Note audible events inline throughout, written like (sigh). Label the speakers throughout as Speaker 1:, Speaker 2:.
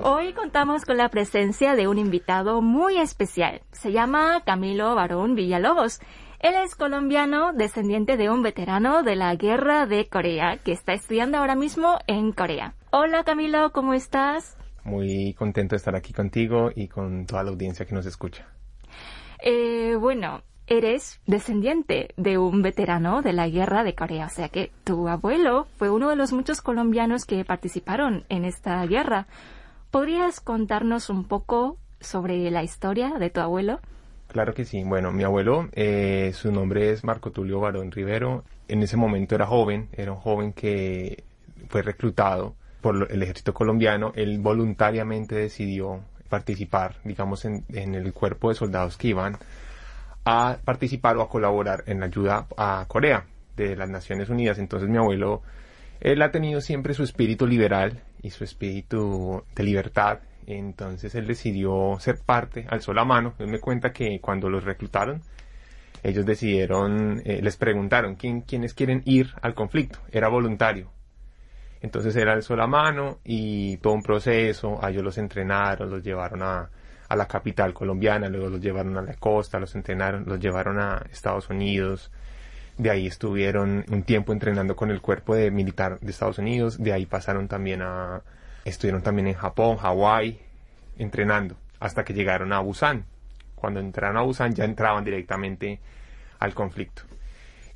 Speaker 1: Hoy contamos con la presencia de un invitado muy especial. Se llama Camilo Barón Villalobos. Él es colombiano, descendiente de un veterano de la guerra de Corea, que está estudiando ahora mismo en Corea. Hola Camilo, ¿cómo estás?
Speaker 2: Muy contento de estar aquí contigo y con toda la audiencia que nos escucha.
Speaker 1: Eh, bueno, eres descendiente de un veterano de la guerra de Corea, o sea que tu abuelo fue uno de los muchos colombianos que participaron en esta guerra. ¿Podrías contarnos un poco sobre la historia de tu abuelo?
Speaker 2: Claro que sí. Bueno, mi abuelo, eh, su nombre es Marco Tulio Barón Rivero. En ese momento era joven, era un joven que fue reclutado por el ejército colombiano. Él voluntariamente decidió participar, digamos, en, en el cuerpo de soldados que iban a participar o a colaborar en la ayuda a Corea de las Naciones Unidas. Entonces mi abuelo, él ha tenido siempre su espíritu liberal y su espíritu de libertad. Entonces él decidió ser parte, alzó la mano. Él me cuenta que cuando los reclutaron, ellos decidieron, eh, les preguntaron ¿quién, quiénes quieren ir al conflicto. Era voluntario. Entonces él alzó la mano y todo un proceso, a ellos los entrenaron, los llevaron a, a la capital colombiana, luego los llevaron a la costa, los entrenaron, los llevaron a Estados Unidos, de ahí estuvieron un tiempo entrenando con el cuerpo de militar de Estados Unidos, de ahí pasaron también a, estuvieron también en Japón, Hawái, entrenando, hasta que llegaron a Busan. Cuando entraron a Busan ya entraban directamente al conflicto.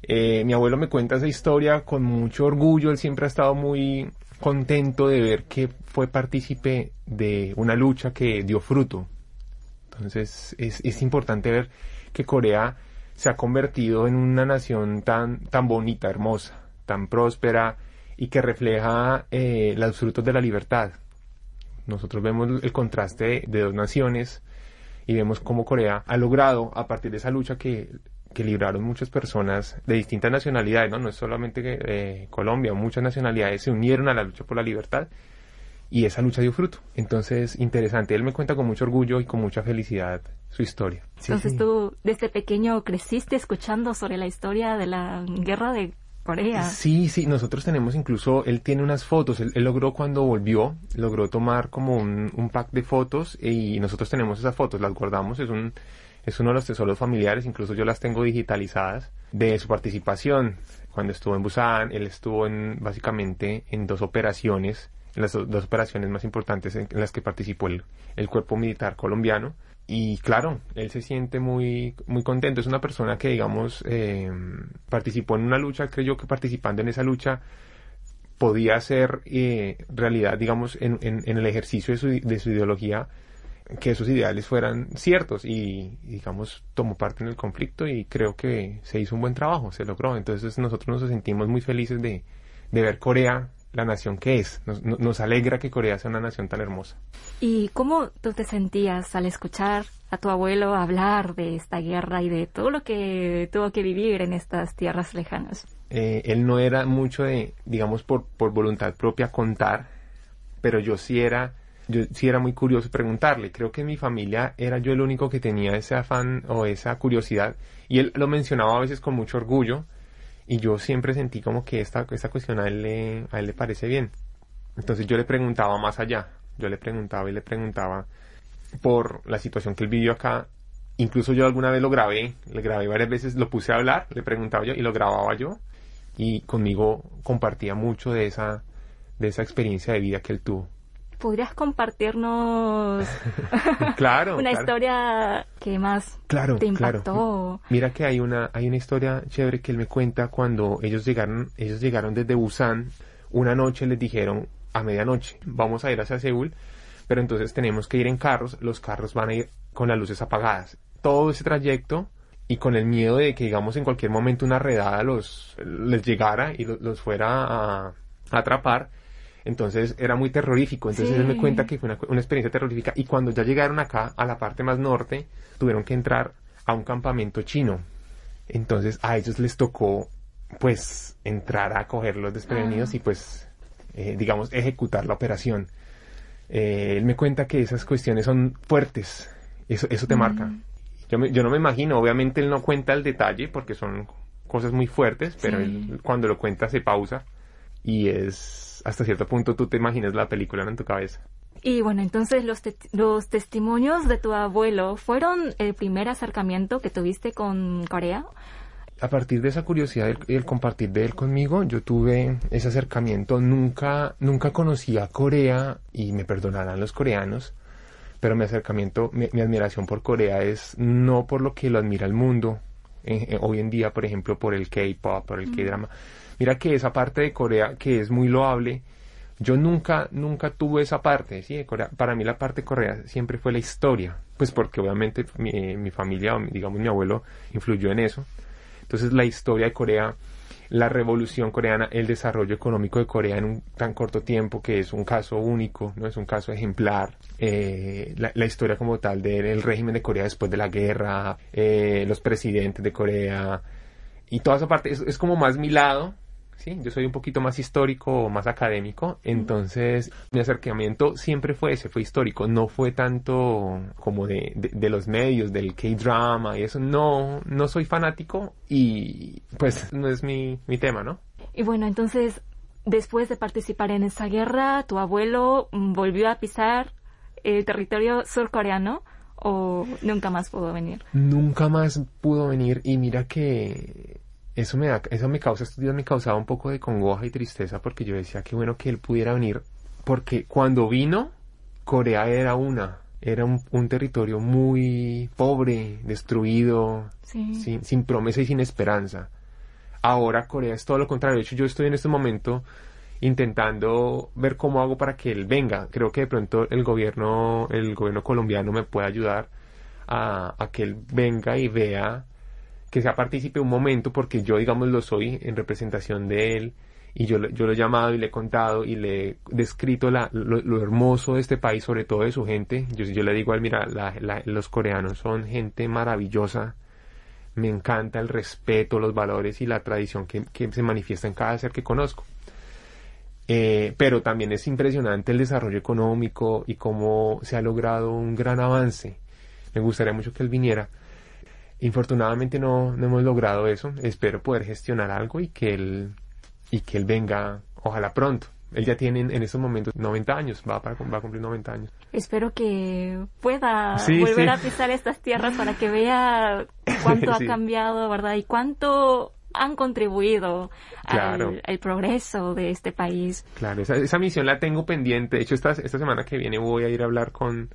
Speaker 2: Eh, mi abuelo me cuenta esa historia con mucho orgullo, él siempre ha estado muy contento de ver que fue partícipe de una lucha que dio fruto, entonces es, importante ver que Corea se ha convertido en una nación tan, tan bonita, hermosa, tan próspera y que refleja eh, los frutos de la libertad. Nosotros vemos el contraste de dos naciones y vemos cómo Corea ha logrado, a partir de esa lucha que, que libraron muchas personas de distintas nacionalidades, no, no es solamente eh, Colombia, muchas nacionalidades se unieron a la lucha por la libertad y esa lucha dio fruto. Entonces, interesante. Él me cuenta con mucho orgullo y con mucha felicidad su historia.
Speaker 1: Entonces tú desde pequeño creciste escuchando sobre la historia de la guerra de Corea.
Speaker 2: Sí, sí, nosotros tenemos incluso, él tiene unas fotos, él, logró cuando volvió, logró tomar como un, un, pack de fotos y nosotros tenemos esas fotos, las guardamos, es un, es uno de los tesoros familiares, incluso yo las tengo digitalizadas, de su participación. Cuando estuvo en Busan, él estuvo en, básicamente en dos operaciones las dos operaciones más importantes en, las que participó el, el, cuerpo militar colombiano. Y claro, él se siente muy, muy contento. Es una persona que, digamos, eh, participó en una lucha, creyó que participando en esa lucha podía hacer eh, realidad, digamos, en, en, el ejercicio de su, de su ideología, que esos ideales fueran ciertos y, digamos, tomó parte en el conflicto y creo que se hizo un buen trabajo, se logró. Entonces nosotros nos sentimos muy felices de, de ver Corea la nación que es. Nos, nos, alegra que Corea sea una nación tan hermosa.
Speaker 1: ¿Y cómo tú te sentías al escuchar a tu abuelo hablar de esta guerra y de todo lo que tuvo que vivir en estas tierras lejanas?
Speaker 2: Eh, él no era mucho de, digamos, por, por voluntad propia contar, pero yo sí era, yo sí era muy curioso preguntarle. Creo que en mi familia era yo el único que tenía ese afán o esa curiosidad y él lo mencionaba a veces con mucho orgullo y yo siempre sentí como que esta, esta cuestión a él, le, a él le parece bien. Entonces yo le preguntaba más allá, yo le preguntaba y le preguntaba por la situación que él vivió acá. Incluso yo alguna vez lo grabé, le grabé varias veces, lo puse a hablar, le preguntaba yo y lo grababa yo. Y conmigo compartía mucho de esa, de esa experiencia de vida que él tuvo.
Speaker 1: ¿Podrías compartirnos (laughs)
Speaker 2: claro, (laughs)
Speaker 1: una historia que más te impactó?
Speaker 2: Mira que hay una, hay una historia chévere que él me cuenta cuando ellos llegaron, ellos llegaron desde Busan, una noche les dijeron a medianoche, vamos a ir hacia Seúl, pero entonces tenemos que ir en carros, los carros van a ir con las luces apagadas. Todo ese trayecto y con el miedo de que digamos en cualquier momento una redada los les llegara y los, fuera a atrapar, entonces era muy terrorífico. Entonces él me cuenta que fue una, experiencia terrorífica. Y cuando ya llegaron acá, a la parte más norte, tuvieron que entrar a un campamento chino. Entonces a ellos les tocó, pues, entrar a coger los desprevenidos ah. y, pues, eh, digamos, ejecutar la operación. Eh, él me cuenta que esas cuestiones son fuertes. Eso, eso te marca. Yo, yo no me imagino, obviamente él no cuenta el detalle porque son cosas muy fuertes, pero él, cuando lo cuenta se pausa y es hasta cierto punto tú te imaginas la película en tu cabeza.
Speaker 1: Y bueno, entonces los, los testimonios de tu abuelo fueron el primer acercamiento que tuviste con Corea.
Speaker 2: A partir de esa curiosidad y el, compartir de él conmigo, yo tuve ese acercamiento. Nunca, nunca conocí a Corea y me perdonarán los coreanos, pero mi acercamiento, mi, admiración por Corea es no por lo que lo admira el mundo, hoy en día, por ejemplo, por el K-pop, por el K-drama. Mira que esa parte de Corea que es muy loable, yo nunca, nunca tuve esa parte, ¿sí? para mí la parte Corea siempre fue la historia, pues porque obviamente mi, mi familia, digamos mi abuelo, influyó en eso. Entonces la historia de Corea la revolución coreana, el desarrollo económico de Corea en un tan corto tiempo que es un caso único, no es un caso ejemplar, eh, la, historia como tal del régimen de Corea después de la guerra, eh, los presidentes de Corea y toda esa parte. Es, es como más mi lado, ¿sí? Yo soy un poquito más histórico, más académico, entonces mi acercamiento siempre fue ese, fue histórico, no fue tanto como de, de, los medios, del K-drama y eso, no, no soy fanático y pues no es mi, mi tema, ¿no?
Speaker 1: Y bueno, entonces, después de participar en esa guerra, tu abuelo volvió a pisar el territorio surcoreano o nunca más pudo venir?
Speaker 2: Nunca más pudo venir y mira que eso me da, eso me causa, estos días me causaba un poco de congoja y tristeza porque yo decía que bueno que él pudiera venir, porque cuando vino, Corea era una, era un, territorio muy pobre, destruido, sin, sin, promesa y sin esperanza. Ahora Corea es todo lo contrario. De hecho, yo estoy en este momento intentando ver cómo hago para que él venga. Creo que de pronto el gobierno, el gobierno colombiano me puede ayudar a, a que él venga y vea que sea partícipe un momento, porque yo, digamos, lo soy en representación de él, y yo, yo lo he llamado y le he contado y le he descrito la, lo, hermoso de este país, sobre todo de su gente. Yo, yo le digo a él, mira, los coreanos son gente maravillosa, me encanta el respeto, los valores y la tradición que, se manifiesta en cada ser que conozco. Eh, pero también es impresionante el desarrollo económico y cómo se ha logrado un gran avance. Me gustaría mucho que él viniera Infortunadamente no, no hemos logrado eso. Espero poder gestionar algo y que él, y que él venga, ojalá pronto. Él ya tiene en estos momentos 90 años, va, para, va a cumplir 90 años.
Speaker 1: Espero que pueda volver a pisar estas tierras para que vea cuánto ha (laughs) cambiado, ¿verdad? Y cuánto han contribuido al, progreso de este país.
Speaker 2: Claro, esa, esa, misión la tengo pendiente. De hecho, esta, esta semana que viene voy a ir a hablar con,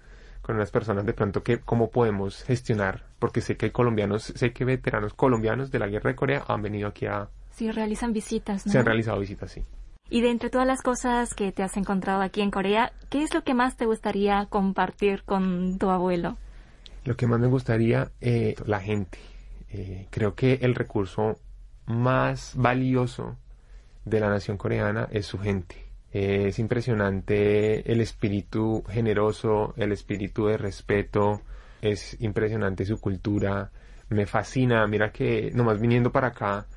Speaker 2: con unas personas de pronto que cómo podemos gestionar, porque sé que hay colombianos, sé que veteranos colombianos de la guerra de Corea han venido aquí a...
Speaker 1: Sí, realizan visitas, ¿no?
Speaker 2: Se han realizado visitas, sí.
Speaker 1: Y de entre todas las cosas que te has encontrado aquí en Corea, ¿qué es lo que más te gustaría compartir con tu abuelo?
Speaker 2: Lo que más me gustaría, eh, la gente. Eh, creo que el recurso más valioso de la nación coreana es su gente es impresionante el espíritu generoso, el espíritu de respeto, es impresionante su cultura, me fascina, mira que nomás viniendo para acá,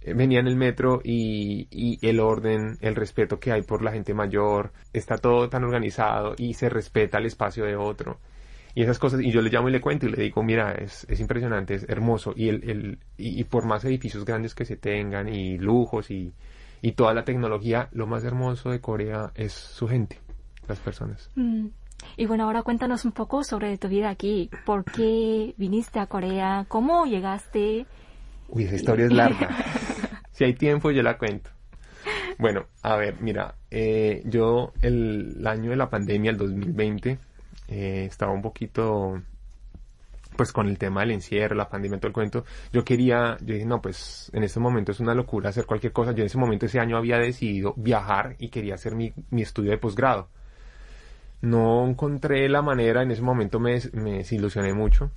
Speaker 2: eh, venía en el metro y, y, el orden, el respeto que hay por la gente mayor, está todo tan organizado y se respeta el espacio de otro. Y esas cosas, y yo le llamo y le cuento y le digo, mira, es, es impresionante, es hermoso. Y, el, el, y por más edificios grandes que se tengan y lujos y, y toda la tecnología, lo más hermoso de Corea es su gente, las personas.
Speaker 1: Mm. Y bueno, ahora cuéntanos un poco sobre tu vida aquí. ¿Por qué viniste a Corea? ¿Cómo llegaste?
Speaker 2: Uy, esa historia es larga. (laughs) si hay tiempo, yo la cuento. Bueno, a ver, mira, eh, yo el, año de la pandemia, el 2020, eh, estaba un poquito pues con el tema del encierro, la pandemia, todo el cuento, yo quería, yo dije, no, pues en este momento es una locura hacer cualquier cosa. Yo en ese momento, ese año había decidido viajar y quería hacer mi, mi estudio de posgrado. No encontré la manera, en ese momento me, me desilusioné mucho,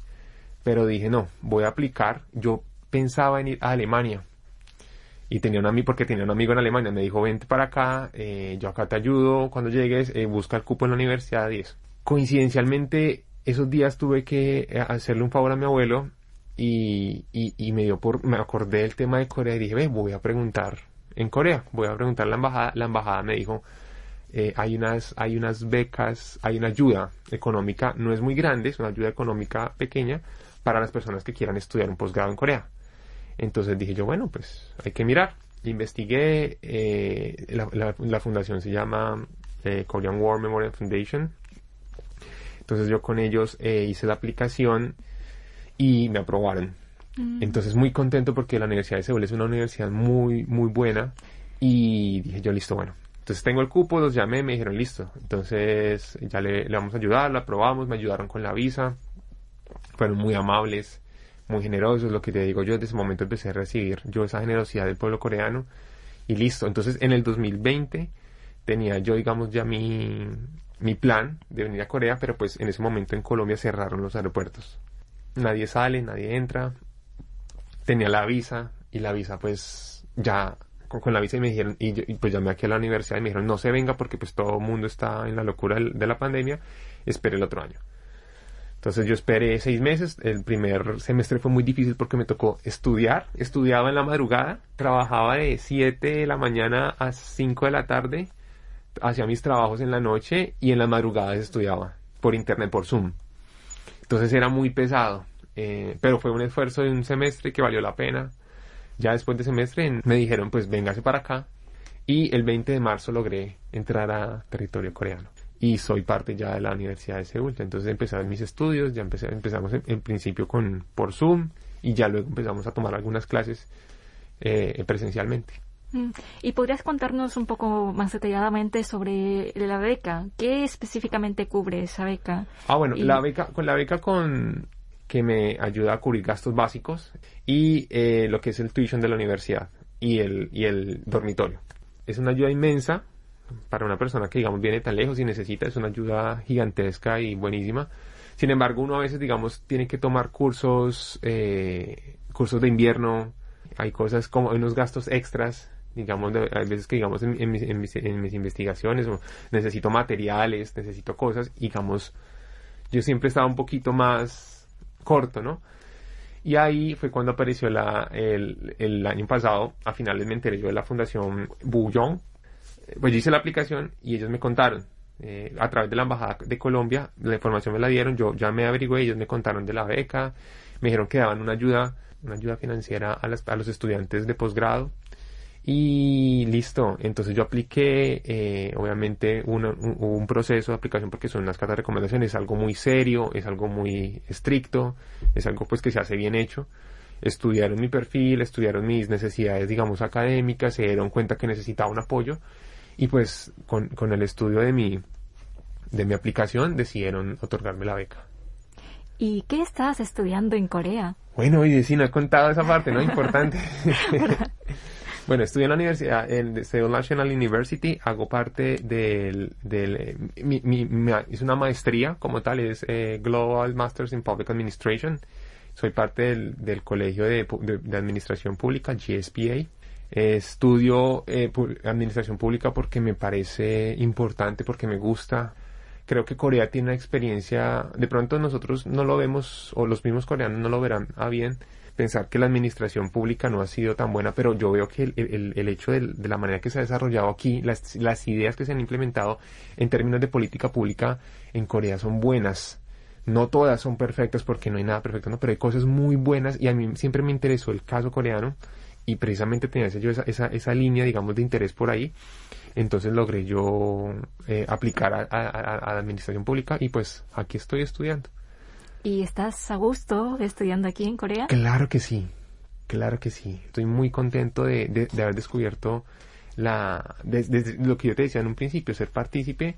Speaker 2: pero dije, no, voy a aplicar. Yo pensaba en ir a Alemania y tenía un amigo, porque tenía un amigo en Alemania, me dijo, vente para acá, eh, yo acá te ayudo, cuando llegues, eh, busca el cupo en la universidad y eso. Coincidencialmente, esos días tuve que eh, hacerle un favor a mi abuelo y, y, me dio por, me acordé del tema de Corea y dije, ve, voy a preguntar en Corea, voy a preguntar a la embajada, la embajada me dijo, eh, hay unas, hay unas becas, hay una ayuda económica, no es muy grande, es una ayuda económica pequeña para las personas que quieran estudiar un posgrado en Corea. Entonces dije yo, bueno, pues hay que mirar. Investigué, eh, la, la, fundación se llama eh, Korean War Memorial Foundation. Entonces yo con ellos eh, hice la aplicación y me aprobaron. Mm. Entonces muy contento porque la Universidad de Seúl es una universidad muy, muy buena y dije yo listo, bueno. Entonces tengo el cupo, los llamé, me dijeron listo. Entonces ya le, le vamos a ayudar, la aprobamos, me ayudaron con la visa. Fueron muy amables, muy generosos, lo que te digo yo desde ese momento empecé a recibir yo esa generosidad del pueblo coreano y listo. Entonces en el 2020 tenía yo digamos ya mi, mi plan de venir a Corea, pero pues en ese momento en Colombia cerraron los aeropuertos. Nadie sale, nadie entra. Tenía la visa y la visa pues ya con, la visa y me dijeron, y, yo, pues llamé aquí a la universidad y me dijeron, no se venga porque pues todo el mundo está en la locura de la pandemia, espere el otro año. Entonces yo esperé seis meses, el primer semestre fue muy difícil porque me tocó estudiar, estudiaba en la madrugada, trabajaba de 7 de la mañana a 5 de la tarde, hacía mis trabajos en la noche y en las madrugadas estudiaba por internet, por Zoom. Entonces era muy pesado, eh, pero fue un esfuerzo de un semestre que valió la pena. Ya después de semestre me dijeron, pues véngase para acá. Y el 20 de marzo logré entrar a territorio coreano. Y soy parte ya de la Universidad de Seúl. Entonces empecé mis estudios, ya empecé, empezamos en, principio con, por Zoom y ya luego empezamos a tomar algunas clases eh, presencialmente.
Speaker 1: Mm. ¿Y podrías contarnos un poco más detalladamente sobre la beca? ¿Qué específicamente cubre esa beca?
Speaker 2: Ah, bueno, la beca, con la beca con que me ayuda a cubrir gastos básicos y eh, lo que es el tuition de la universidad y el, y el dormitorio. Es una ayuda inmensa para una persona que, digamos, viene tan lejos y necesita, es una ayuda gigantesca y buenísima. Sin embargo, uno a veces, digamos, tiene que tomar cursos, eh, cursos de invierno, hay cosas como unos gastos extras digamos, hay veces que, digamos, en, mis, investigaciones necesito materiales, necesito cosas, digamos, yo siempre estaba un poquito más corto, ¿no? Y ahí fue cuando apareció la, el, el año pasado, a finales me enteré yo de la fundación Bouillon, pues yo hice la aplicación y ellos me contaron, eh, a través de la Embajada de Colombia, la información me la dieron, yo ya me averigué, ellos me contaron de la beca, me dijeron que daban una ayuda, una ayuda financiera a, las, a los estudiantes de posgrado, y listo, entonces yo apliqué, eh, obviamente un, un, proceso de aplicación porque son las cartas de recomendación, es algo muy serio, es algo muy estricto, es algo pues que se hace bien hecho. Estudiaron mi perfil, estudiaron mis necesidades, digamos, académicas, se dieron cuenta que necesitaba un apoyo y pues con, con el estudio de mi, de mi aplicación decidieron otorgarme la beca.
Speaker 1: ¿Y qué estás estudiando en Corea?
Speaker 2: Bueno, y si no he contado esa parte, ¿no? Importante. (laughs) (laughs) Bueno, estudié en la universidad, en Seoul National University, hago parte del, del mi, mi, es una maestría como tal, es eh, Global Masters in Public Administration. Soy parte del, del colegio de, de, administración pública, GSPA. estudio eh, administración pública porque me parece importante, porque me gusta. Creo que Corea tiene una experiencia, de pronto nosotros no lo vemos, o los mismos coreanos no lo verán a bien, pensar que la administración pública no ha sido tan buena, pero yo veo que el, el, hecho de, la manera que se ha desarrollado aquí, las, las ideas que se han implementado en términos de política pública en Corea son buenas. No todas son perfectas porque no hay nada perfecto, ¿no? pero hay cosas muy buenas y a mí siempre me interesó el caso coreano y precisamente tenía yo esa, esa, línea, digamos, de interés por ahí. Entonces logré yo eh, aplicar a, a la administración pública y pues aquí estoy estudiando.
Speaker 1: ¿Y estás a gusto estudiando aquí en Corea?
Speaker 2: Claro que sí, claro que sí. Estoy muy contento de, de, haber descubierto la, de, lo que yo te decía en un principio, ser partícipe,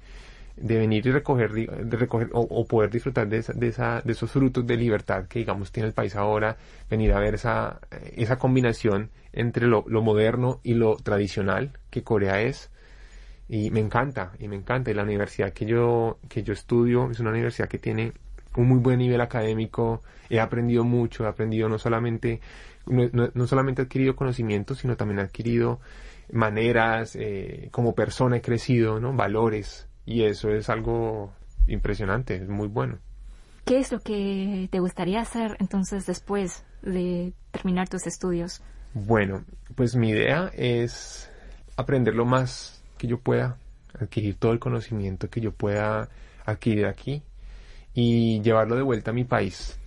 Speaker 2: de venir y recoger, de recoger o, poder disfrutar de, esa, de, esa, de esos frutos de libertad que digamos tiene el país ahora, venir a ver esa, esa combinación entre lo, lo moderno y lo tradicional que Corea es y me encanta y me encanta y la universidad que yo que yo estudio es una universidad que tiene un muy buen nivel académico, he aprendido mucho, he aprendido no solamente, no, solamente he adquirido conocimientos, sino también he adquirido maneras, eh, como persona he crecido, ¿no? Valores, y eso es algo impresionante, es muy bueno.
Speaker 1: ¿Qué es lo que te gustaría hacer entonces después de terminar tus estudios?
Speaker 2: Bueno, pues mi idea es aprender lo más que yo pueda, adquirir todo el conocimiento que yo pueda adquirir aquí y llevarlo de vuelta a mi país.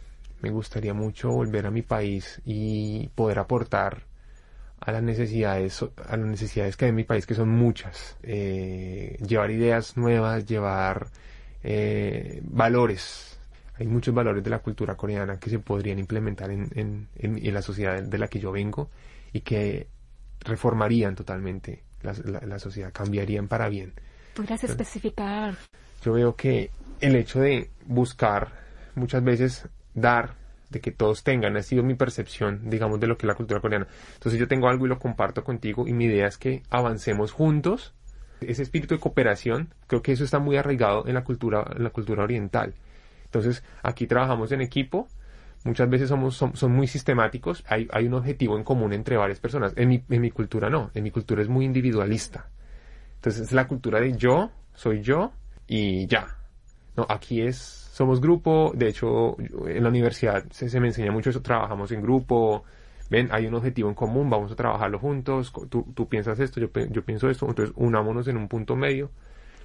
Speaker 2: Me gustaría mucho volver a mi país y poder aportar a las necesidades, a las necesidades que hay en mi país, que son muchas. Eh, llevar ideas nuevas, llevar eh, valores. Hay muchos valores de la cultura coreana que se podrían implementar en, en, en, la sociedad de la que yo vengo y que reformarían totalmente la, la, sociedad, cambiarían para bien.
Speaker 1: ¿Podrías especificar?
Speaker 2: Yo veo que el hecho de buscar muchas veces dar de que todos tengan, ha sido mi percepción, digamos, de lo que es la cultura coreana. Entonces yo tengo algo y lo comparto contigo y mi idea es que avancemos juntos. Ese espíritu de cooperación, creo que eso está muy arraigado en la cultura, en la cultura oriental. Entonces aquí trabajamos en equipo, muchas veces somos, son, muy sistemáticos, hay, hay, un objetivo en común entre varias personas. En mi, en mi cultura no, en mi cultura es muy individualista. Entonces es la cultura de yo, soy yo y ya. No, aquí es somos grupo, de hecho en la universidad se, me enseña mucho eso, trabajamos en grupo, ven, hay un objetivo en común, vamos a trabajarlo juntos, tú, tú piensas esto, yo, yo pienso esto, entonces unámonos en un punto medio,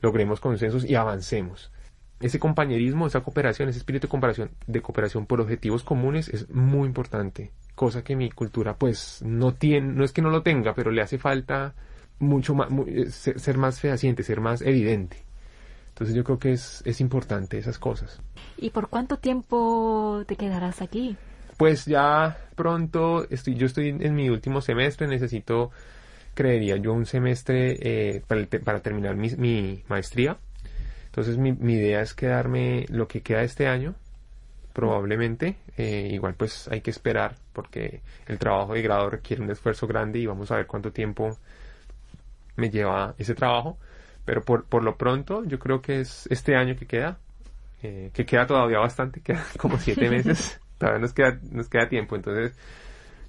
Speaker 2: logremos consensos y avancemos. Ese compañerismo, esa cooperación, ese espíritu de cooperación, de cooperación por objetivos comunes es muy importante, cosa que mi cultura pues no tiene, no es que no lo tenga, pero le hace falta mucho más, eh, ser más fehaciente, ser más evidente. Entonces yo creo que es, es importante esas cosas.
Speaker 1: ¿Y por cuánto tiempo te quedarás aquí?
Speaker 2: Pues ya pronto, estoy, yo estoy en mi último semestre, necesito, creería yo, un semestre eh, para, terminar mi, mi, maestría. Entonces mi, mi, idea es quedarme lo que queda este año, probablemente. Eh, igual pues hay que esperar porque el trabajo de grado requiere un esfuerzo grande y vamos a ver cuánto tiempo me lleva ese trabajo. Pero por, por lo pronto, yo creo que es este año que queda, eh, que queda todavía bastante, (laughs) queda como siete (laughs) meses, todavía nos queda, nos queda tiempo. Entonces,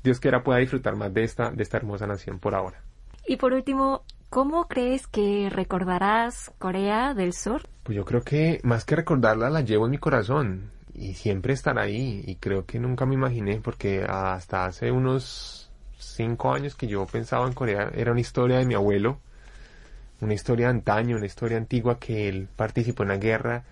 Speaker 2: Dios quiera pueda disfrutar más de esta, de esta hermosa nación por ahora.
Speaker 1: Y por último, ¿cómo crees que recordarás Corea del Sur?
Speaker 2: Pues yo creo que más que recordarla, la llevo en mi corazón y siempre estará ahí. Y creo que nunca me imaginé, porque hasta hace unos cinco años que yo pensaba en Corea, era una historia de mi abuelo una historia de antaño, una historia antigua que él participó en la guerra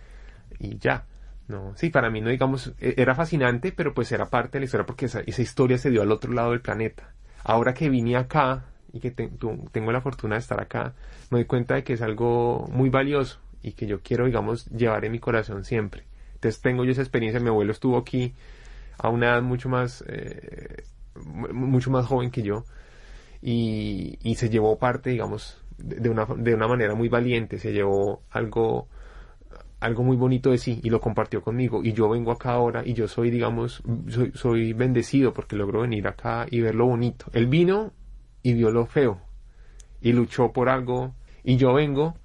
Speaker 2: y ya. No, sí, para mí no digamos, e-, era fascinante, pero pues era parte de la historia porque esa, historia se dio al otro lado del planeta. Ahora que vine acá y que tengo la fortuna de estar acá, me doy cuenta de que es algo muy valioso y que yo quiero, digamos, llevar en mi corazón siempre. Entonces tengo yo esa experiencia, mi abuelo estuvo aquí a una edad mucho más, eh, mucho más joven que yo y, y se llevó parte, digamos, de una, de una manera muy valiente, se llevó algo, algo muy bonito de sí y lo compartió conmigo. Y yo vengo acá ahora y yo soy, digamos, soy, soy bendecido porque logro venir acá y ver lo bonito. Él vino y vio lo feo y luchó por algo y yo vengo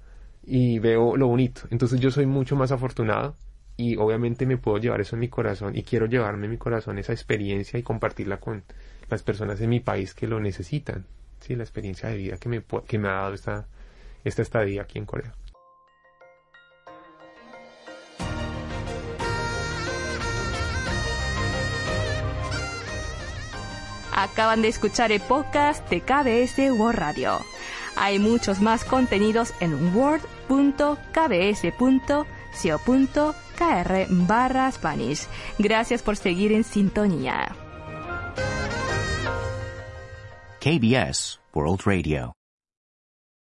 Speaker 2: y veo lo bonito. Entonces yo soy mucho más afortunado y obviamente me puedo llevar eso en mi corazón y quiero llevarme en mi corazón esa experiencia y compartirla con las personas en mi país que lo necesitan sí, la experiencia de vida que me, que me ha dado esta, esta estadía aquí en Corea.
Speaker 3: Acaban de escuchar el podcast de KBS World Radio. Hay muchos más contenidos en word.kbs.co.kr barra Spanish. Gracias por seguir en sintonía.
Speaker 4: KBS World Radio.